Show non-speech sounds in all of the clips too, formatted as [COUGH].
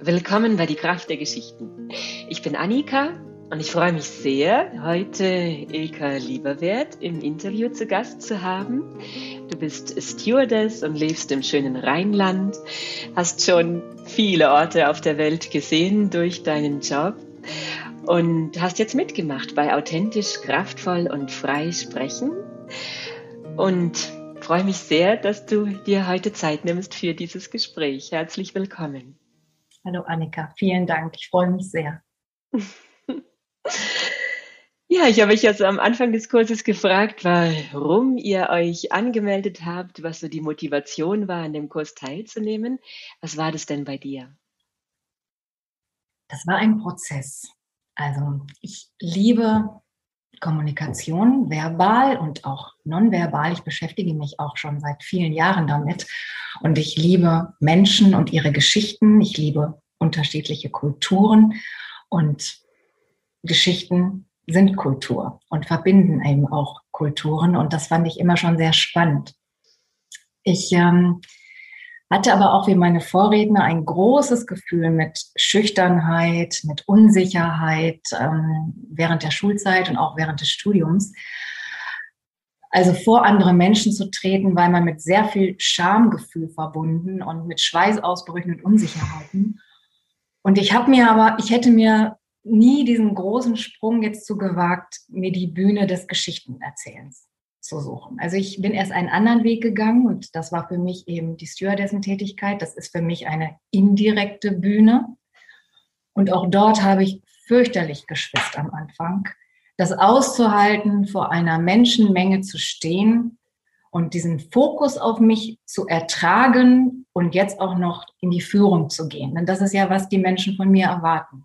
Willkommen bei Die Kraft der Geschichten. Ich bin Annika und ich freue mich sehr, heute Ilka Lieberwert im Interview zu Gast zu haben. Du bist Stewardess und lebst im schönen Rheinland, hast schon viele Orte auf der Welt gesehen durch deinen Job und hast jetzt mitgemacht bei Authentisch, Kraftvoll und Frei Sprechen. Und freue mich sehr, dass du dir heute Zeit nimmst für dieses Gespräch. Herzlich willkommen. Hallo Annika, vielen Dank. Ich freue mich sehr. [LAUGHS] Ja, ich habe euch also am Anfang des Kurses gefragt, warum ihr euch angemeldet habt, was so die Motivation war, an dem Kurs teilzunehmen. Was war das denn bei dir? Das war ein Prozess. Also ich liebe Kommunikation, verbal und auch nonverbal. Ich beschäftige mich auch schon seit vielen Jahren damit. Und ich liebe Menschen und ihre Geschichten. Ich liebe unterschiedliche Kulturen und Geschichten sind Kultur und verbinden eben auch Kulturen. Und das fand ich immer schon sehr spannend. Ich ähm, hatte aber auch wie meine Vorredner ein großes Gefühl mit Schüchternheit, mit Unsicherheit ähm, während der Schulzeit und auch während des Studiums. Also vor andere Menschen zu treten, weil man mit sehr viel Schamgefühl verbunden und mit Schweißausbrüchen und Unsicherheiten. Und ich habe mir aber, ich hätte mir nie diesen großen Sprung jetzt zu gewagt, mir die Bühne des Geschichtenerzählens zu suchen. Also ich bin erst einen anderen Weg gegangen und das war für mich eben die Stewardessen-Tätigkeit. Das ist für mich eine indirekte Bühne. Und auch dort habe ich fürchterlich geschwitzt am Anfang. Das auszuhalten, vor einer Menschenmenge zu stehen und diesen Fokus auf mich zu ertragen und jetzt auch noch in die Führung zu gehen. Denn das ist ja, was die Menschen von mir erwarten.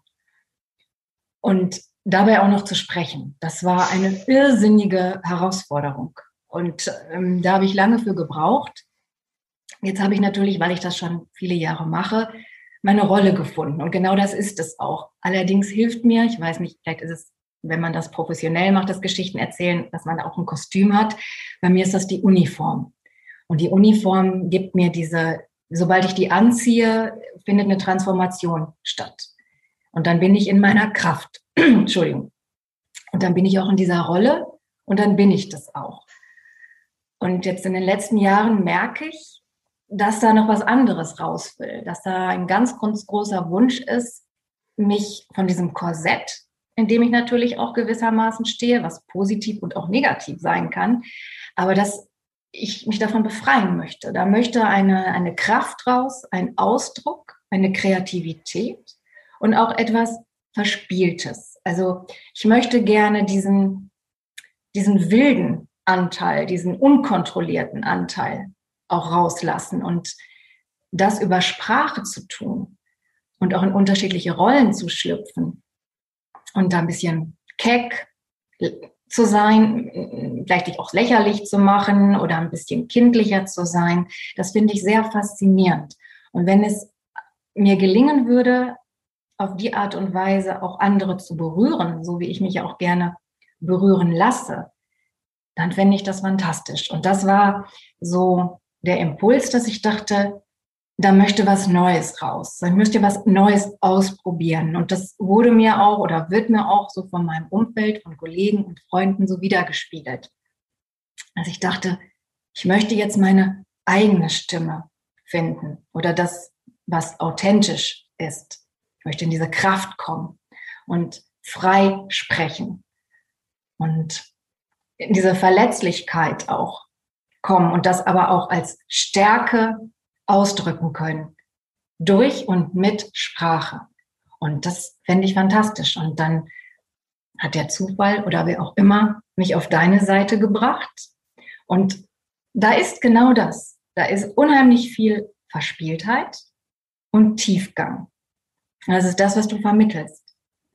Und dabei auch noch zu sprechen. Das war eine irrsinnige Herausforderung. Und ähm, da habe ich lange für gebraucht. Jetzt habe ich natürlich, weil ich das schon viele Jahre mache, meine Rolle gefunden. Und genau das ist es auch. Allerdings hilft mir, ich weiß nicht, vielleicht ist es, wenn man das professionell macht, das Geschichten erzählen, dass man auch ein Kostüm hat. Bei mir ist das die Uniform. Und die Uniform gibt mir diese, sobald ich die anziehe, findet eine Transformation statt. Und dann bin ich in meiner Kraft. [CLEARS THROAT] Entschuldigung. Und dann bin ich auch in dieser Rolle und dann bin ich das auch. Und jetzt in den letzten Jahren merke ich, dass da noch was anderes raus will, dass da ein ganz großer Wunsch ist, mich von diesem Korsett, in dem ich natürlich auch gewissermaßen stehe, was positiv und auch negativ sein kann, aber dass ich mich davon befreien möchte. Da möchte eine, eine Kraft raus, ein Ausdruck, eine Kreativität und auch etwas Verspieltes. Also ich möchte gerne diesen, diesen wilden Anteil, diesen unkontrollierten Anteil auch rauslassen und das über Sprache zu tun und auch in unterschiedliche Rollen zu schlüpfen und da ein bisschen keck zu sein, vielleicht auch lächerlich zu machen oder ein bisschen kindlicher zu sein, das finde ich sehr faszinierend. Und wenn es mir gelingen würde, auf die Art und Weise auch andere zu berühren, so wie ich mich auch gerne berühren lasse, dann fände ich das fantastisch. Und das war so der Impuls, dass ich dachte, da möchte was Neues raus. Ich möchte was Neues ausprobieren. Und das wurde mir auch oder wird mir auch so von meinem Umfeld, von Kollegen und Freunden so wiedergespiegelt. Also ich dachte, ich möchte jetzt meine eigene Stimme finden oder das, was authentisch ist. Ich möchte in diese Kraft kommen und frei sprechen und in diese Verletzlichkeit auch kommen und das aber auch als Stärke ausdrücken können durch und mit Sprache. Und das fände ich fantastisch. Und dann hat der Zufall oder wer auch immer mich auf deine Seite gebracht. Und da ist genau das. Da ist unheimlich viel Verspieltheit und Tiefgang. Das ist das, was du vermittelst.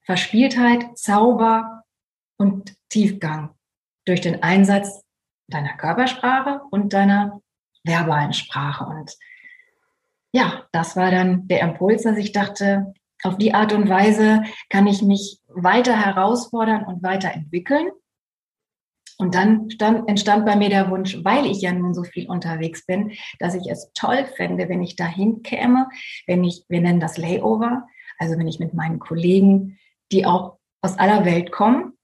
Verspieltheit, Zauber und Tiefgang durch den Einsatz deiner Körpersprache und deiner verbalen Sprache. Und ja, das war dann der Impuls, dass ich dachte, auf die Art und Weise kann ich mich weiter herausfordern und weiterentwickeln. Und dann stand, entstand bei mir der Wunsch, weil ich ja nun so viel unterwegs bin, dass ich es toll fände, wenn ich dahin käme, wenn ich, wir nennen das Layover, also wenn ich mit meinen Kollegen, die auch aus aller Welt kommen,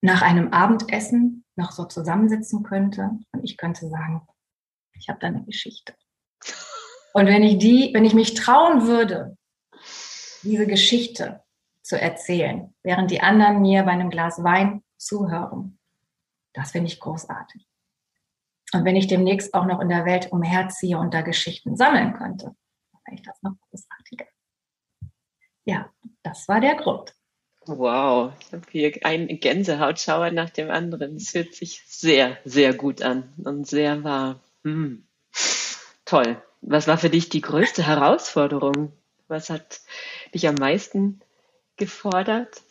nach einem Abendessen noch so zusammensitzen könnte und ich könnte sagen, ich habe da eine Geschichte. Und wenn ich die, wenn ich mich trauen würde, diese Geschichte zu erzählen, während die anderen mir bei einem Glas Wein zuhören, das finde ich großartig. Und wenn ich demnächst auch noch in der Welt umherziehe und da Geschichten sammeln könnte, wäre ich das noch großartiger. Das war der Grund. Wow, ich habe hier einen Gänsehautschauer nach dem anderen. Es hört sich sehr, sehr gut an und sehr wahr. Hm. Toll. Was war für dich die größte Herausforderung? Was hat dich am meisten gefordert?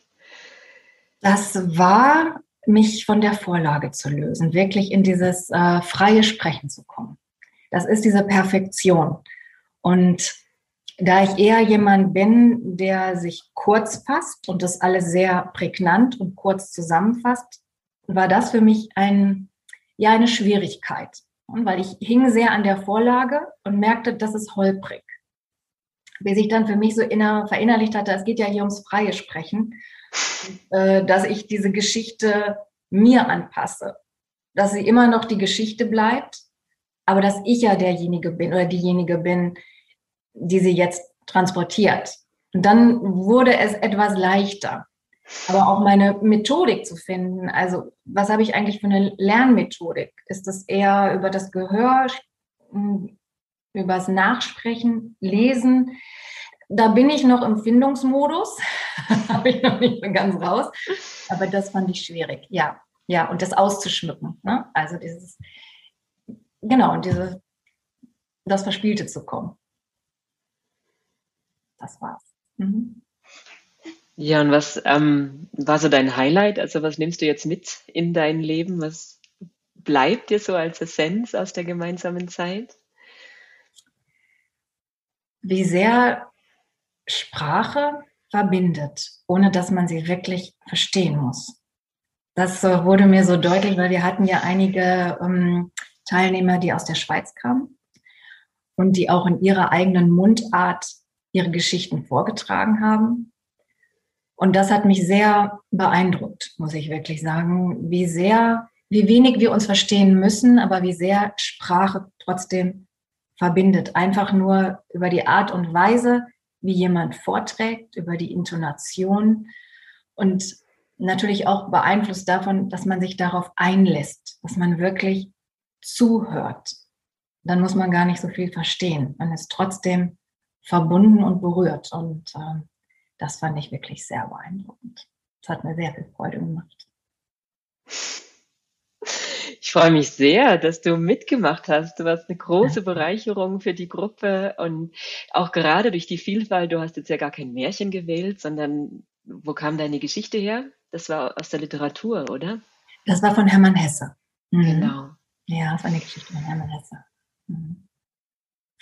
Das war, mich von der Vorlage zu lösen, wirklich in dieses äh, freie Sprechen zu kommen. Das ist diese Perfektion. Und da ich eher jemand bin, der sich kurz fasst und das alles sehr prägnant und kurz zusammenfasst, war das für mich ein, ja, eine Schwierigkeit. Und weil ich hing sehr an der Vorlage und merkte, das ist holprig. Bis ich dann für mich so inner, verinnerlicht hatte, es geht ja hier ums freie Sprechen, äh, dass ich diese Geschichte mir anpasse. Dass sie immer noch die Geschichte bleibt, aber dass ich ja derjenige bin oder diejenige bin, die sie jetzt transportiert. Und dann wurde es etwas leichter. Aber auch meine Methodik zu finden. Also, was habe ich eigentlich für eine Lernmethodik? Ist das eher über das Gehör, über das Nachsprechen, Lesen? Da bin ich noch im Findungsmodus. [LAUGHS] habe ich noch nicht ganz raus. Aber das fand ich schwierig. Ja, ja, und das auszuschmücken. Ne? Also dieses, genau, und diese, das Verspielte zu kommen das war's. Mhm. Ja, und was ähm, war so dein Highlight? Also was nimmst du jetzt mit in dein Leben? Was bleibt dir so als Essenz aus der gemeinsamen Zeit? Wie sehr Sprache verbindet, ohne dass man sie wirklich verstehen muss. Das wurde mir so deutlich, weil wir hatten ja einige ähm, Teilnehmer, die aus der Schweiz kamen und die auch in ihrer eigenen Mundart ihre Geschichten vorgetragen haben. Und das hat mich sehr beeindruckt, muss ich wirklich sagen, wie sehr, wie wenig wir uns verstehen müssen, aber wie sehr Sprache trotzdem verbindet. Einfach nur über die Art und Weise, wie jemand vorträgt, über die Intonation und natürlich auch beeinflusst davon, dass man sich darauf einlässt, dass man wirklich zuhört. Dann muss man gar nicht so viel verstehen. Man ist trotzdem verbunden und berührt. Und äh, das fand ich wirklich sehr beeindruckend. Es hat mir sehr viel Freude gemacht. Ich freue mich sehr, dass du mitgemacht hast. Du warst eine große Bereicherung für die Gruppe und auch gerade durch die Vielfalt. Du hast jetzt ja gar kein Märchen gewählt, sondern wo kam deine Geschichte her? Das war aus der Literatur, oder? Das war von Hermann Hesse. Mhm. Genau. Ja, das war eine Geschichte von Hermann Hesse. Mhm.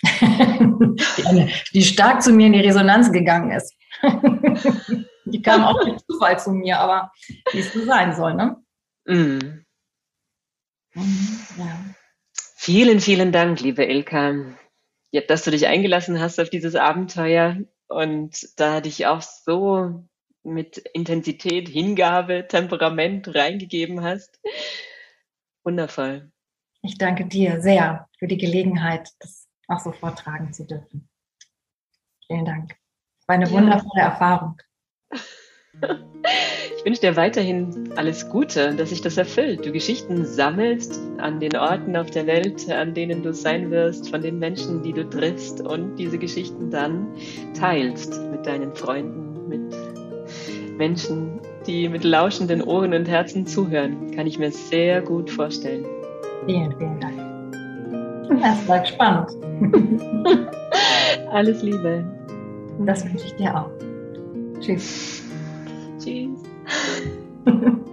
Die, die stark zu mir in die Resonanz gegangen ist. [LAUGHS] die kam auch mit Zufall zu mir, aber wie es so sein soll, ne? Mm. Ja. Vielen, vielen Dank, liebe Ilka, dass du dich eingelassen hast auf dieses Abenteuer und da dich auch so mit Intensität, Hingabe, Temperament reingegeben hast. Wundervoll. Ich danke dir sehr für die Gelegenheit, das auch so vortragen zu dürfen. Vielen Dank. War eine ja. wundervolle Erfahrung. Ich wünsche dir weiterhin alles Gute, dass sich das erfüllt. Du Geschichten sammelst an den Orten auf der Welt, an denen du sein wirst, von den Menschen, die du triffst und diese Geschichten dann teilst mit deinen Freunden, mit Menschen, die mit lauschenden Ohren und Herzen zuhören. Kann ich mir sehr gut vorstellen. Vielen, vielen Dank. Das war spannend. Alles Liebe. Das wünsche ich dir auch. Tschüss. Tschüss. [LAUGHS]